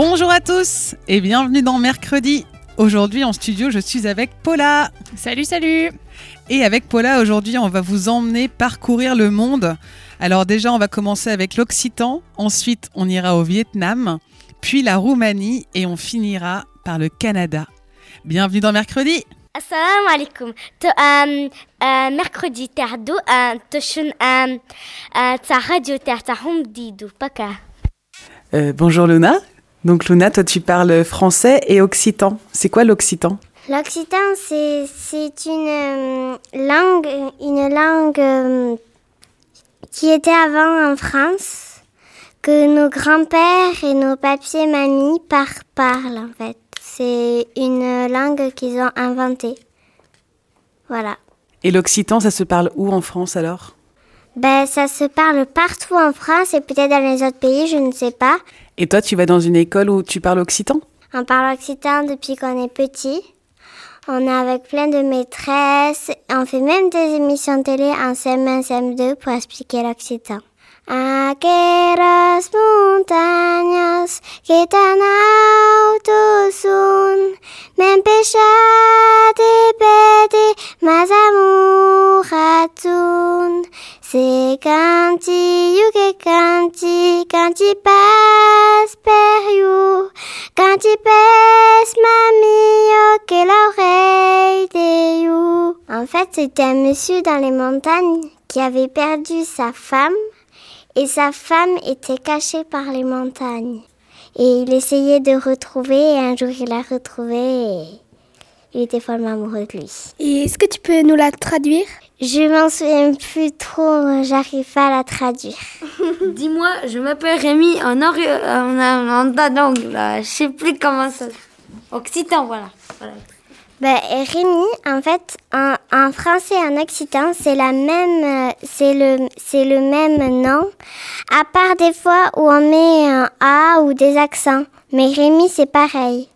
Bonjour à tous et bienvenue dans Mercredi. Aujourd'hui en studio, je suis avec Paula. Salut, salut Et avec Paula, aujourd'hui, on va vous emmener parcourir le monde. Alors déjà, on va commencer avec l'Occitan, ensuite on ira au Vietnam, puis la Roumanie et on finira par le Canada. Bienvenue dans Mercredi Assalamu alaikum. To, mercredi tardo, to shun ta radio ta ta didu paka. Euh, Bonjour Luna. Donc Luna, toi tu parles français et occitan. C'est quoi l'occitan? L'occitan, c'est c'est une euh, langue, une langue euh, qui était avant en France, que nos grands-pères et nos papiers mamies par parlent en fait. C'est une langue qu'ils ont inventée. Voilà. Et l'occitan, ça se parle où en France alors? Ben, ça se parle partout en France et peut-être dans les autres pays, je ne sais pas. Et toi, tu vas dans une école où tu parles occitan? On parle occitan depuis qu'on est petit. On est avec plein de maîtresses. On fait même des émissions télé en CM1, CM2 pour expliquer l'occitan. Aqueras montañas que tan alto son, me empezate pede mas amor atun. C'est canti you que canti, canti pas mamie l'oreille de you. En fait, c'était un monsieur dans les montagnes qui avait perdu sa femme et sa femme était cachée par les montagnes. Et il essayait de retrouver et un jour il l'a retrouvée et il était follement amoureux de lui. Et est-ce que tu peux nous la traduire? Je m'en souviens plus trop, j'arrive pas à la traduire. Dis-moi, je m'appelle Rémi en, ori- en, langue, là. Je sais plus comment ça. Occitan, voilà. voilà. Ben, Rémi, en fait, en, en français et en occitan, c'est la même, euh, c'est le, c'est le même nom, à part des fois où on met un A ou des accents. Mais Rémi, c'est pareil.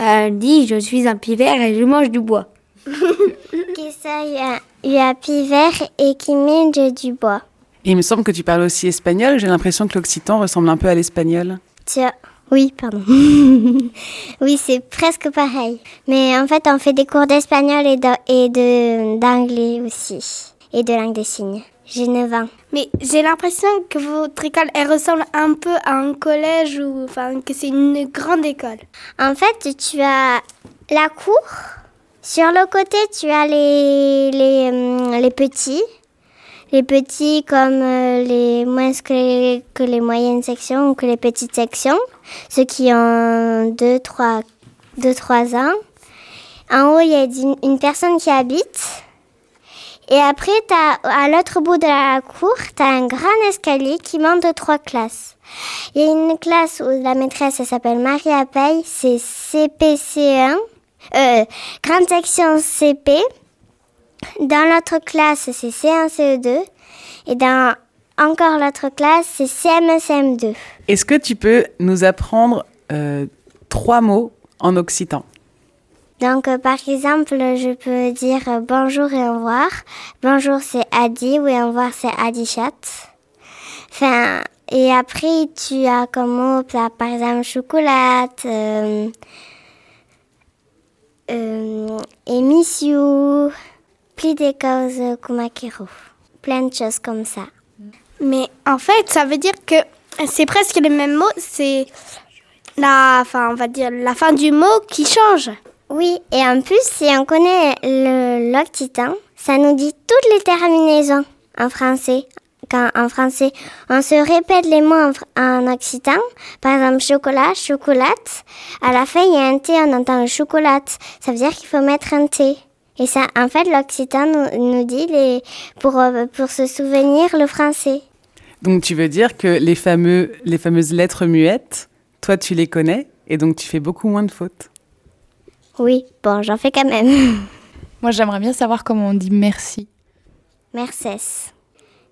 Elle dit Je suis un pivert et je mange du bois. Qui ça, il y a, il y a Pivert et qui mange du bois. Et il me semble que tu parles aussi espagnol. J'ai l'impression que l'occitan ressemble un peu à l'espagnol. Tiens. Oui, pardon. oui, c'est presque pareil. Mais en fait, on fait des cours d'espagnol et de- de d'anglais aussi. Et de langue des signes. J'ai 9 ans. Mais j'ai l'impression que votre école, elle ressemble un peu à un collège ou enfin que c'est une grande école. En fait, tu as la cour. Sur le côté, tu as les, les, hum, les petits. Les petits comme euh, les moins que que les moyennes sections ou que les petites sections. Ceux qui ont 2, 3, 2, 3 ans. En haut, il y a une, personne qui habite. Et après, t'as, à l'autre bout de la cour, tu as un grand escalier qui monte de trois classes. Il y a une classe où la maîtresse elle s'appelle Marie Apeille, c'est CPC1, euh, grande section CP. Dans l'autre classe, c'est C1, CE2. Et dans encore l'autre classe, c'est CM1, CM2. Est-ce que tu peux nous apprendre euh, trois mots en occitan? Donc, euh, par exemple, je peux dire bonjour et au revoir. Bonjour, c'est Adi, ou et au revoir, c'est Adichat. Enfin, et après, tu as comme mot, par exemple, chocolat, euh, euh, et miss you, plus des causes kumakero. Plein de choses comme ça. Mais en fait, ça veut dire que c'est presque les mêmes mots, c'est la enfin, on va dire la fin du mot qui change. Oui, et en plus, si on connaît le l'occitan, ça nous dit toutes les terminaisons en français. Quand en français, on se répète les mots en, occitan, par exemple chocolat, chocolate, à la fin il y a un T, on entend le chocolat. Ça veut dire qu'il faut mettre un T. Et ça, en fait, l'occitan nous, nous dit les, pour, euh, pour se souvenir le français. Donc tu veux dire que les, fameux, les fameuses lettres muettes, toi tu les connais et donc tu fais beaucoup moins de fautes. Oui, bon, j'en fais quand même. Moi j'aimerais bien savoir comment on dit merci.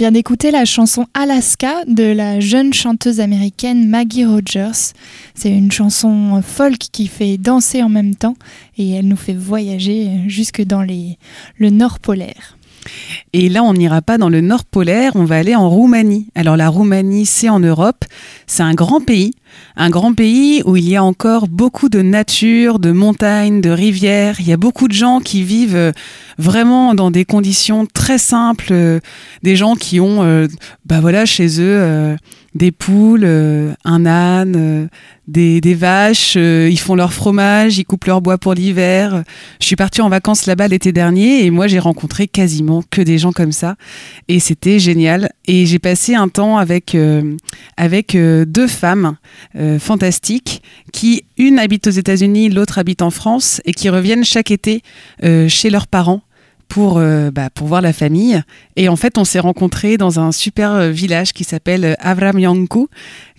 vient d'écouter la chanson Alaska de la jeune chanteuse américaine Maggie Rogers. C'est une chanson folk qui fait danser en même temps et elle nous fait voyager jusque dans le nord polaire. Et là, on n'ira pas dans le nord polaire, on va aller en Roumanie. Alors la Roumanie, c'est en Europe, c'est un grand pays, un grand pays où il y a encore beaucoup de nature, de montagnes, de rivières. Il y a beaucoup de gens qui vivent euh, vraiment dans des conditions très simples, euh, des gens qui ont, euh, bah voilà, chez eux. Des poules, euh, un âne, euh, des, des vaches, euh, ils font leur fromage, ils coupent leur bois pour l'hiver. Je suis partie en vacances là-bas l'été dernier et moi j'ai rencontré quasiment que des gens comme ça et c'était génial. Et j'ai passé un temps avec, avec deux femmes fantastiques qui, une habite aux États-Unis, l'autre habite en France et qui reviennent chaque été chez leurs parents pour, euh, bah, pour voir la famille. Et en fait, on s'est rencontrés dans un super euh, village qui s'appelle euh, Avramyanku,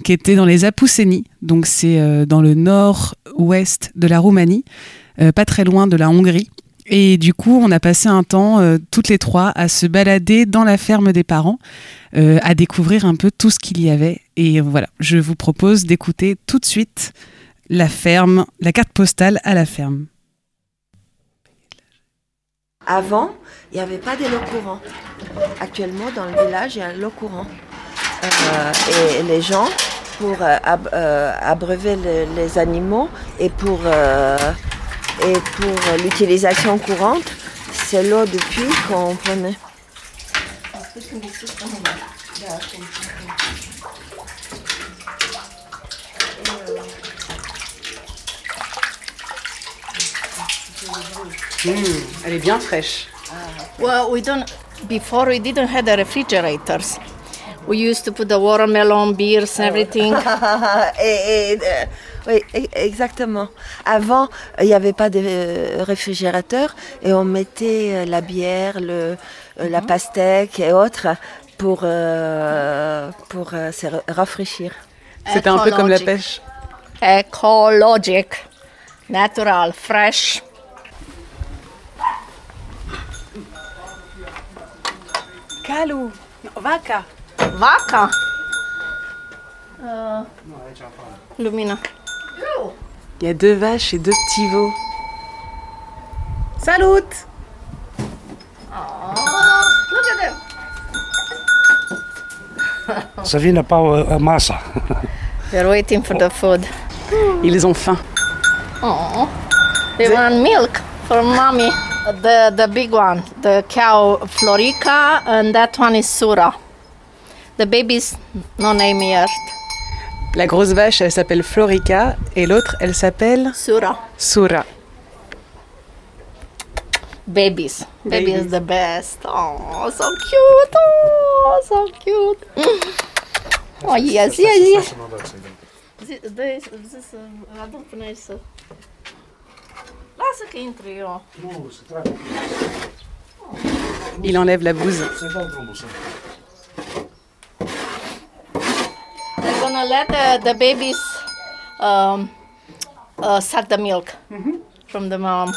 qui était dans les Apuseni. Donc, c'est dans le nord-ouest de la Roumanie, pas très loin de la Hongrie. Et du coup, on a passé un temps, toutes les trois, à se balader dans la ferme des parents, à découvrir un peu tout ce qu'il y avait. Et voilà, je vous propose d'écouter tout de suite la ferme, la carte postale à la ferme. Avant, il n'y avait pas de l'eau courant. Actuellement, dans le village, il y a l'eau courant. Euh, et les gens, pour euh, euh, abreuver le- les animaux et pour, euh, Et pour l'utilisation courante, c'est l'eau de puits qu'on prenait. Elle est bien fraîche. Well, we don't. Before we didn't have the refrigerators. We used to put the watermelon, beers, and everything. et, et, euh, oui, e- exactement. Avant, il n'y avait pas de euh, réfrigérateur et on mettait euh, la bière, le, euh, la pastèque et autres pour, euh, pour euh, se ra- rafraîchir. C'était un peu comme la pêche. Ecologic, natural, fresh. Calou, vaca. Vaca. Uh, Lumina. Il y a deux vaches et deux petits veaux. Salut Look at them. Să vină pa masa. They're waiting for the food. Ils ont faim. Oh, they want milk for mommy. The the big one, the cow Florica, and that one is Sura. The baby's no name yet. La grosse vache, elle s'appelle Florica et l'autre, elle s'appelle Sura. Sura. Babies. Baby Babies. is the best. Oh, so cute. Oh, so cute. Oh, yes, yes, yes. Zi- This, this, uh, adun până aici eu. Il enlève la bouse. They're gonna let the, the babies um, uh, suck the milk from the mom.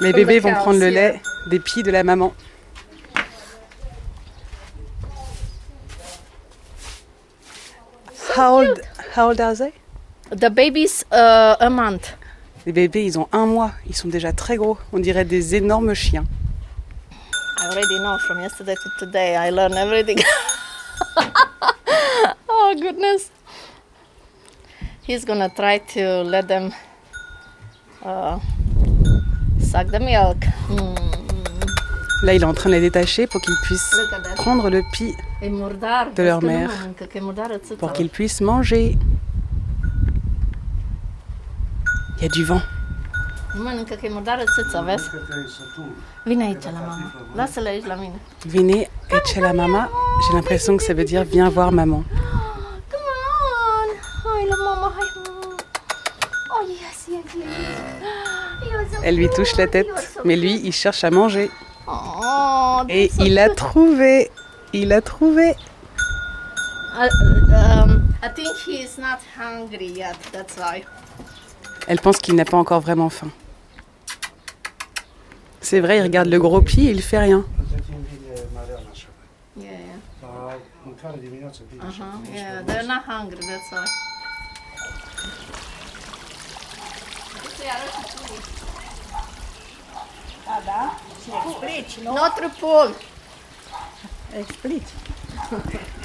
Les bébés vont prendre le lait des pieds de la maman. How old, how old are they? The babies uh, a month. Les bébés, ils ont un mois. Ils sont déjà très gros. On dirait des énormes chiens. I already know from yesterday to today. I learn everything. oh goodness. He's gonna try to let them uh, suck the milk. Mm. Là, il est en train de les détacher pour qu'ils puissent prendre le pis. De leur mère. pour qu'ils puissent manger. Il y a du vent. E? Vine et chez la mama. J'ai l'impression que ça veut dire viens voir maman. Oh Elle lui touche la tête, mais lui, il cherche à manger. Oh, Et il a trouvé. Il a trouvé. I, um, I think he is not hungry yet. That's why. Elle pense qu'il n'a pas encore vraiment faim. C'est vrai, il regarde le gros pied et il fait rien.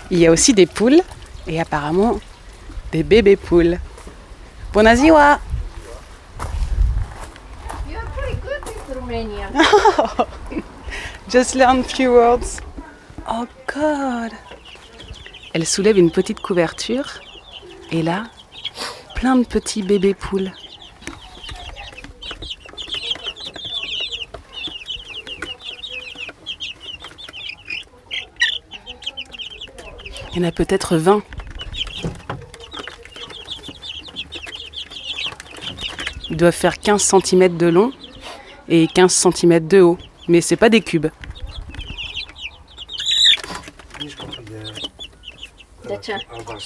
Il y a aussi des poules et apparemment des bébés poules. Bună Just learn few words. Oh God! Elle soulève une petite couverture et là, plein de petits bébés poules. Il y en a peut-être 20. Ils doivent faire 15 cm de long et 15 cm de haut. Mais c'est pas des cubes. Ce?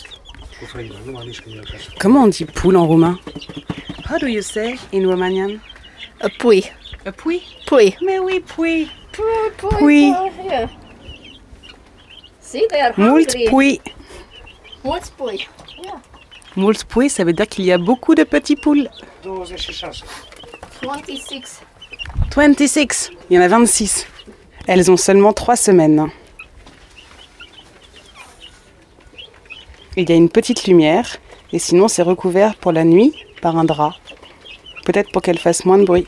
Comment on dit poule en roumain? How do you say in Romanian? A pui. A pui Pui. Mais oui, pui. Pui, pui, hungry. pui. Mulți pui. Yeah. Mult pui, ça veut dire qu'il y a beaucoup de petits poules. 26. 26. Il y en a 26. Elles ont seulement 3 semaines. Il y a une petite lumière et sinon c'est recouvert pour la nuit par un drap. peut-être pour qu'elle fasse moins de bruit.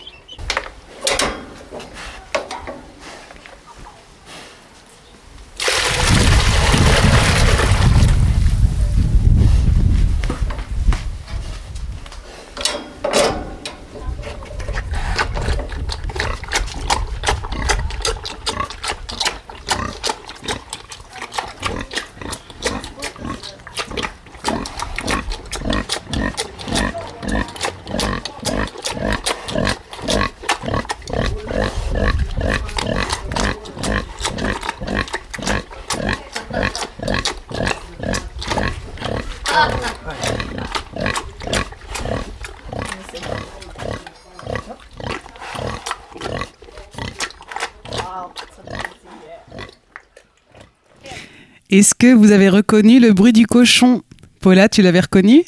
Est-ce que vous avez reconnu le bruit du cochon? Paula, tu l'avais reconnu?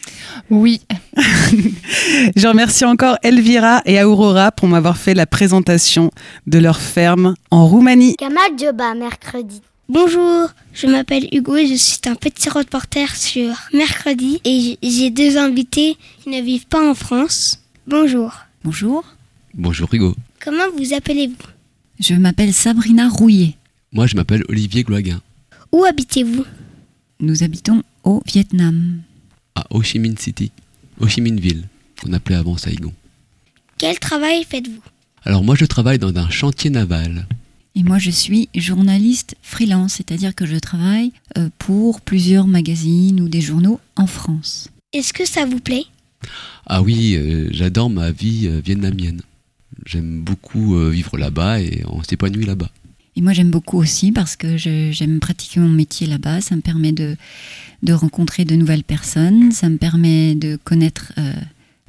Oui. Je remercie encore Elvira et Aurora pour m'avoir fait la présentation de leur ferme en Roumanie. Kamal Joba, mercredi. Bonjour, je m'appelle Hugo et je suis un petit reporter sur Mercredi et j'ai deux invités qui ne vivent pas en France. Bonjour. Bonjour, Bonjour Hugo. Comment vous appelez-vous? Je m'appelle Sabrina Rouillet. Moi je m'appelle Olivier Gloaguin. Où habitez-vous? Nous habitons au Vietnam. À Ho Chi Minh City. Ho Chi Minh Ville, qu'on appelait avant Saigon. Quel travail faites-vous? Alors moi je travaille dans un chantier naval. Et moi, je suis journaliste freelance, c'est-à-dire que je travaille euh, pour plusieurs magazines ou des journaux en France. Est-ce que ça vous plaît? Ah oui, euh, j'adore ma vie euh, vietnamienne. J'aime beaucoup vivre là-bas et on s'épanouit là-bas. Et moi, j'aime beaucoup aussi parce que j'aime pratiquer mon métier là-bas. Ça me permet de, de rencontrer de nouvelles personnes. Ça me permet de connaître euh,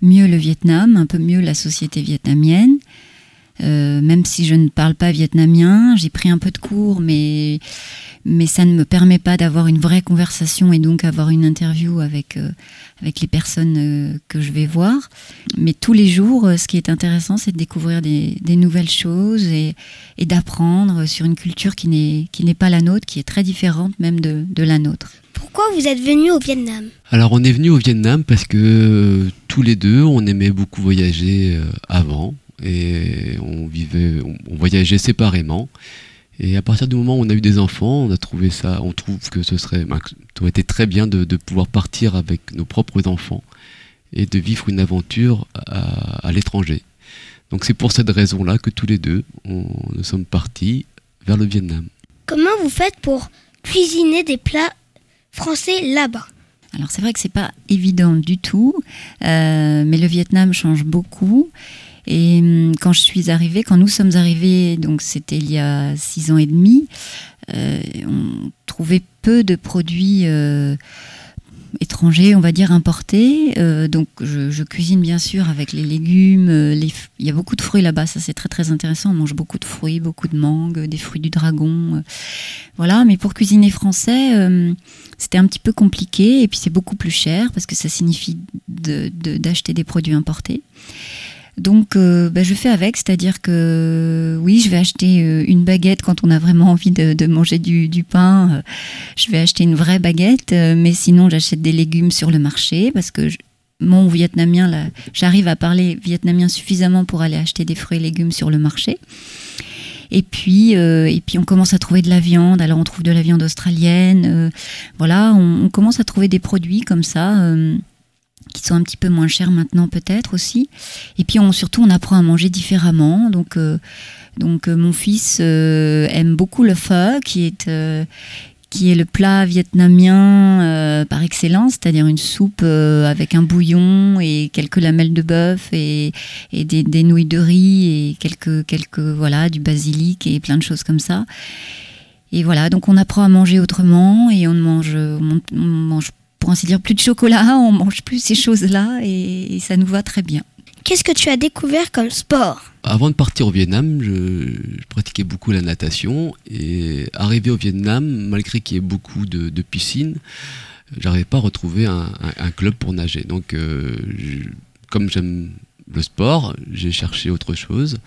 mieux le Vietnam, un peu mieux la société vietnamienne. Euh, même si je ne parle pas vietnamien, j'ai pris un peu de cours, mais, mais ça ne me permet pas d'avoir une vraie conversation et donc avoir une interview avec, euh, avec les personnes euh, que je vais voir. Mais tous les jours, euh, ce qui est intéressant, c'est de découvrir des, des nouvelles choses et, et d'apprendre sur une culture qui n'est qui n'est pas la nôtre, qui est très différente même de, de la nôtre. Pourquoi vous êtes venu au Vietnam? Alors on est venu au Vietnam parce que euh, tous les deux on aimait beaucoup voyager euh, avant et on vivait, on, on voyageait séparément. Et à partir du moment où on a eu des enfants, on a trouvé ça, on trouve que ce serait, ben, ça aurait été très bien de, de pouvoir partir avec nos propres enfants et de vivre une aventure à, à l'étranger. Donc c'est pour cette raison-là que tous les deux, on, nous sommes partis vers le Vietnam. Comment vous faites pour cuisiner des plats français là-bas? Alors c'est vrai que c'est pas évident du tout, euh, mais le Vietnam change beaucoup. Et hum, quand je suis arrivée, quand nous sommes arrivés, donc c'était il y a six ans et demi, euh, on trouvait peu de produits euh, étrangers, on va dire importés. Euh, donc je, cuisine bien sûr avec les légumes. il y a beaucoup de fruits là-bas, ça c'est très très intéressant. On mange beaucoup de fruits, beaucoup de mangues, des fruits du dragon. voilà, mais pour cuisiner français, euh, c'était un petit peu compliqué et puis c'est beaucoup plus cher parce que ça signifie d'acheter des produits importés. Donc, euh, bah, je fais avec, c'est-à-dire que oui, je vais acheter euh, une baguette quand on a vraiment envie de, manger du, pain. euh, je vais acheter une vraie baguette, mais sinon j'achète des légumes sur le marché parce que mon vietnamien, j'arrive à parler vietnamien suffisamment pour aller acheter des fruits et légumes sur le marché. Et puis, et puis on commence à trouver de la viande. Alors on trouve de la viande australienne. voilà, on, commence à trouver des produits comme ça. Qui sont un petit peu moins chers maintenant peut-être aussi. Et puis on, surtout on apprend à manger différemment. Donc, euh, donc euh, mon fils euh, aime beaucoup le pho, qui est, qui est le plat vietnamien par excellence, c'est-à-dire une soupe avec un bouillon et quelques lamelles de bœuf et, et des, des nouilles de riz et quelques, quelques voilà du basilic et plein de choses comme ça. Et voilà, donc on apprend à manger autrement et on mange, on mange pour ainsi dire plus de chocolat, on mange plus ces choses-là et, et ça nous va très bien. Qu'est-ce que tu as découvert comme sport? Avant de partir au Vietnam, je, je pratiquais beaucoup la natation et arrivé au Vietnam, malgré qu'il y ait beaucoup de, de piscines, j'arrivais pas à retrouver un, un- un club pour nager. Donc, euh, je- comme j'aime le sport, j'ai cherché autre chose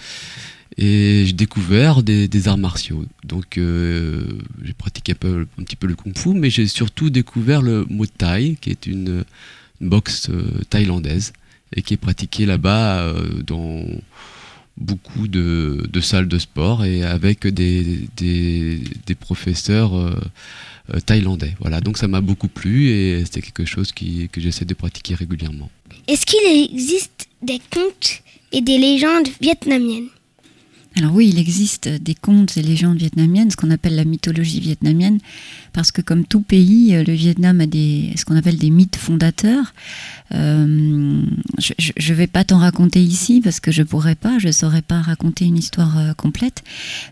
et j'ai découvert des, arts martiaux. Donc, euh, j'ai pratiqué un, petit peu le kung-fu, mais j'ai surtout découvert le Muay Thai, qui est une, boxe euh, thaïlandaise et qui est pratiqué là-bas euh, dans beaucoup de, salles de sport et avec des, professeurs thaïlandais. Voilà, donc ça m'a beaucoup plu et c'est quelque chose que j'essaie de pratiquer régulièrement. Est-ce qu'il existe des contes et des légendes vietnamiennes? Alors oui, il existe des contes et légendes vietnamiennes, ce qu'on appelle la mythologie vietnamienne, parce que comme tout pays, euh, le Vietnam a des, ce qu'on appelle des mythes fondateurs. Euh, je ne vais pas t'en raconter ici parce que je pourrais pas, je saurais pas raconter une histoire euh, complète,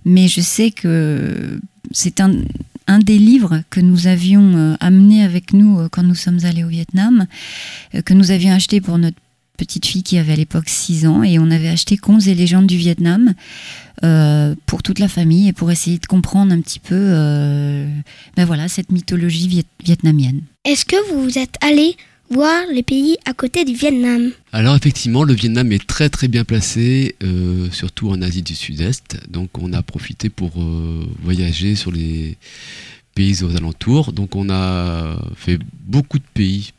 mais je sais que c'est un, un des livres que nous avions amené avec nous quand nous sommes allés au Vietnam, que nous avions acheté pour notre petite fille qui avait à l'époque 6 ans, et on avait acheté Contes et légendes du Vietnam euh, pour toute la famille et pour essayer de comprendre un petit peu euh, ben voilà, cette mythologie viet- vietnamienne. Est-ce que vous êtes allé voir les pays à côté du Vietnam? Alors effectivement, le Vietnam est très très bien placé, euh, surtout en Asie du Sud-Est. Donc on a profité pour euh, voyager sur les pays aux alentours. Donc on a fait beaucoup de pays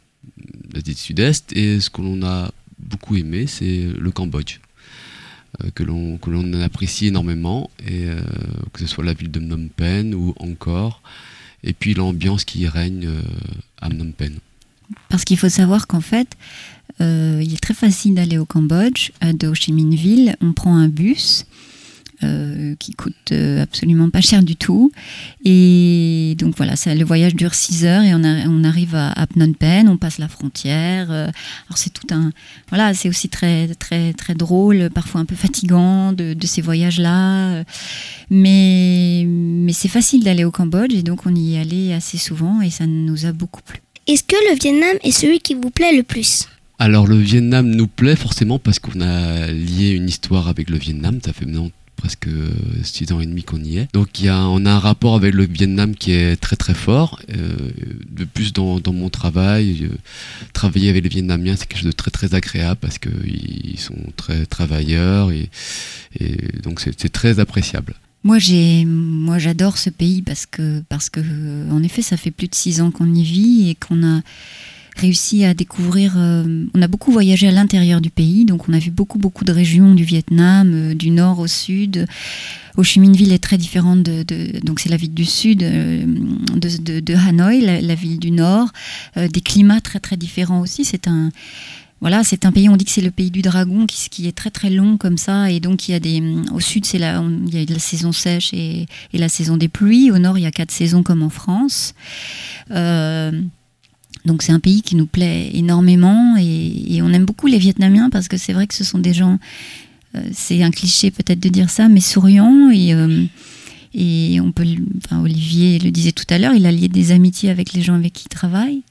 d'Asie du Sud-Est et ce que l'on a beaucoup aimé, c'est le Cambodge. euh, que l'on apprécie énormément et euh, que ce soit la ville de Phnom Penh ou encore et puis l'ambiance qui y règne euh, à Phnom Penh. Parce qu'il faut savoir qu'en fait, il est très facile d'aller au Cambodge, de Ho Chi Minh Ville. On prend un bus euh, qui coûte euh, absolument pas cher du tout. Et donc voilà, ça, le voyage dure 6 heures et on, a- on arrive à, à Phnom Penh, on passe la frontière. euh, alors c'est tout un... Voilà, c'est aussi très, très, très drôle, parfois un peu fatigant de, de ces voyages-là. Mais, mais c'est facile d'aller au Cambodge et donc on y est allé assez souvent et ça nous a beaucoup plu. Est-ce que le Vietnam est celui qui vous plaît le plus? Alors le Vietnam nous plaît forcément parce qu'on a lié une histoire avec le Vietnam. Ça fait maintenant presque euh, six ans et demi qu'on y est. Donc y a, on a un rapport avec le Vietnam qui est très très fort. Euh, de plus dans, mon travail, euh, travailler avec les Vietnamiens c'est quelque chose de très très agréable parce qu'ils sont très travailleurs et, et donc c'est très appréciable. Moi, j'ai, moi, j'adore ce pays parce que, parce que, en effet, ça fait plus de six ans qu'on y vit et qu'on a réussi à découvrir. euh, on a beaucoup voyagé à l'intérieur du pays, donc on a vu beaucoup, beaucoup de régions du Vietnam, euh, du nord au sud. Ho Chi Minh Ville est très différente de, donc c'est la ville du sud euh, de, de- Hanoï, la, ville du nord. Des climats très, très différents aussi. C'est un voilà, c'est un pays, on dit que c'est le pays du dragon, qui, est très très long comme ça, et donc il y a des, au sud c'est la, il y a la saison sèche et, et la saison des pluies, au nord il y a quatre saisons comme en France. Euh, donc c'est un pays qui nous plaît énormément et, on aime beaucoup les Vietnamiens parce que c'est vrai que ce sont des gens, euh, c'est un cliché peut-être de dire ça, mais souriants et euh, et on peut, enfin Olivier le disait tout à l'heure, il a lié des amitiés avec les gens avec qui il travaille.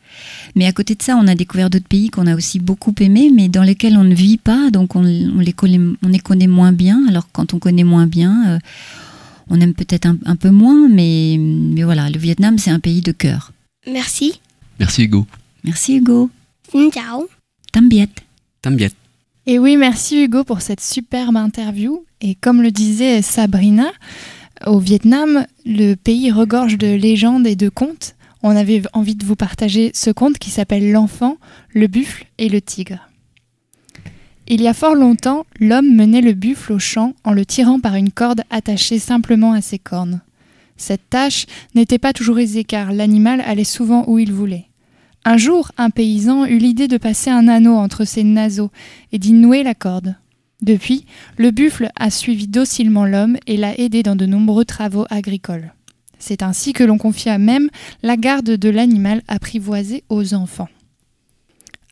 Mais à côté de ça, on a découvert d'autres pays qu'on a aussi beaucoup aimés, mais dans lesquels on ne vit pas, donc on, on les, connaît, on les connaît moins bien. Alors quand on connaît moins bien, euh, on aime peut-être un, un peu moins, mais, mais voilà, le Vietnam, c'est un pays de cœur. Merci. Merci Hugo. Merci Hugo. Chào. Tambiet. Tambiet. Et oui, merci Hugo pour cette superbe interview. Et comme le disait Sabrina, au Vietnam, le pays regorge de légendes et de contes. On avait envie de vous partager ce conte qui s'appelle L'enfant, le buffle et le tigre. Il y a fort longtemps, l'homme menait le buffle au champ en le tirant par une corde attachée simplement à ses cornes. Cette tâche n'était pas toujours aisée car l'animal allait souvent où il voulait. Un jour, un paysan eut l'idée de passer un anneau entre ses naseaux et d'y nouer la corde. Depuis, le buffle a suivi docilement l'homme et l'a aidé dans de nombreux travaux agricoles. C'est ainsi que l'on confia même la garde de l'animal apprivoisé aux enfants.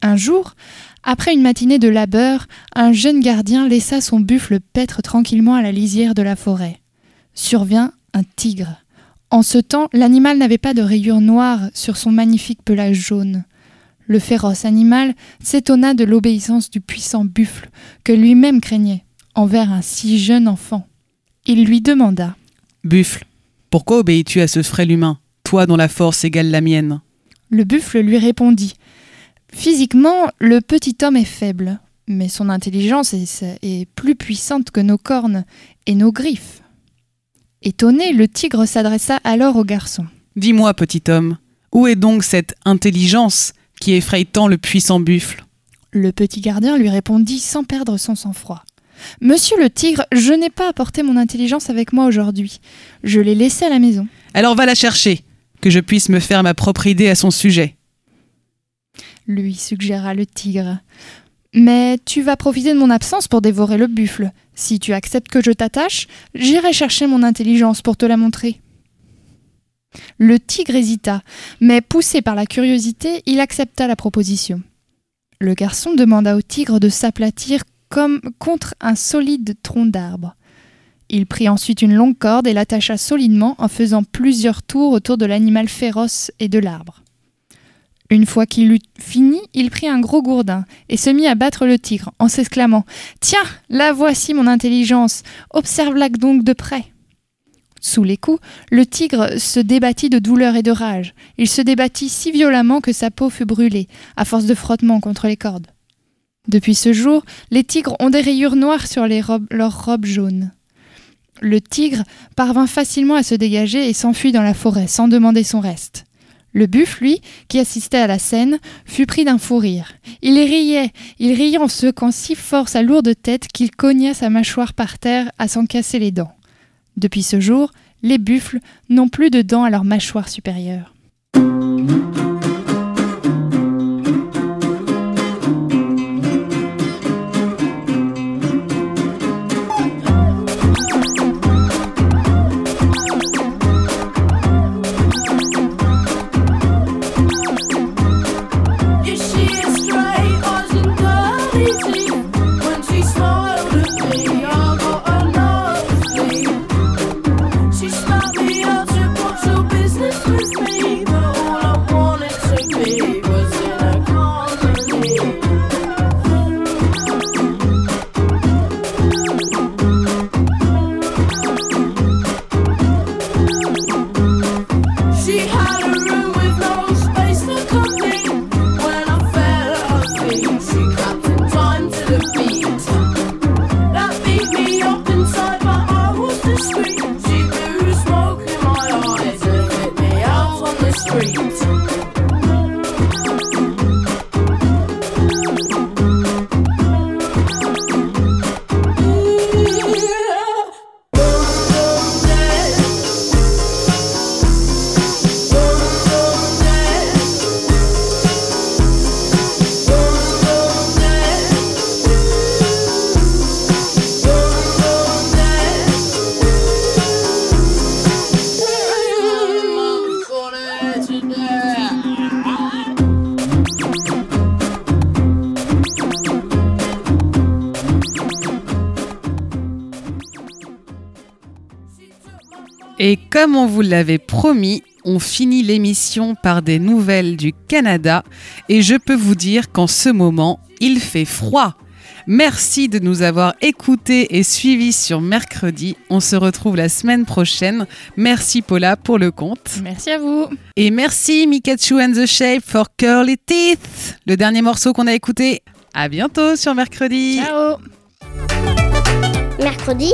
Un jour, après une matinée de labeur, un jeune gardien laissa son buffle paître tranquillement à la lisière de la forêt. Survient un tigre. En ce temps, l'animal n'avait pas de rayures noires sur son magnifique pelage jaune. Le féroce animal s'étonna de l'obéissance du puissant buffle, que lui-même craignait, envers un si jeune enfant. Il lui demanda Buffle, pourquoi obéis-tu à ce frêle humain, toi dont la force égale la mienne Le buffle lui répondit Physiquement, le petit homme est faible, mais son intelligence est, est plus puissante que nos cornes et nos griffes. Étonné, le tigre s'adressa alors au garçon. Dis-moi, petit homme, où est donc cette intelligence qui effraie tant le puissant buffle? Le petit gardien lui répondit sans perdre son sang-froid. Monsieur le tigre, je n'ai pas apporté mon intelligence avec moi aujourd'hui. Je l'ai laissée à la maison. Alors va la chercher, que je puisse me faire ma propre idée à son sujet. lui suggéra le tigre. Mais tu vas profiter de mon absence pour dévorer le buffle. Si tu acceptes que je t'attache, j'irai chercher mon intelligence pour te la montrer. Le tigre hésita, mais poussé par la curiosité, il accepta la proposition. Le garçon demanda au tigre de s'aplatir comme contre un solide tronc d'arbre. Il prit ensuite une longue corde et l'attacha solidement en faisant plusieurs tours autour de l'animal féroce et de l'arbre. Une fois qu'il eut fini, il prit un gros gourdin et se mit à battre le tigre en s'exclamant Tiens, la voici mon intelligence, observe-la donc de près. Sous les coups, le tigre se débattit de douleur et de rage. Il se débattit si violemment que sa peau fut brûlée, à force de frottement contre les cordes. Depuis ce jour, les tigres ont des rayures noires sur leurs robes jaunes. Le tigre parvint facilement à se dégager et s'enfuit dans la forêt sans demander son reste. Le buffle, lui, qui assistait à la scène, fut pris d'un fou rire. Il riait, il riait en secouant si fort sa lourde tête qu'il cogna sa mâchoire par terre à s'en casser les dents. Depuis ce jour, les buffles n'ont plus de dents à leur mâchoire supérieure. Et comme on vous l'avait promis, on finit l'émission par des nouvelles du Canada et je peux vous dire qu'en ce moment, il fait froid. Merci de nous avoir écoutés et suivis sur mercredi. On se retrouve la semaine prochaine. Merci Paula pour le compte. Merci à vous. Et merci Mikachu and the Shape for Curly Teeth, le dernier morceau qu'on a écouté. À bientôt sur mercredi. Ciao. Mercredi.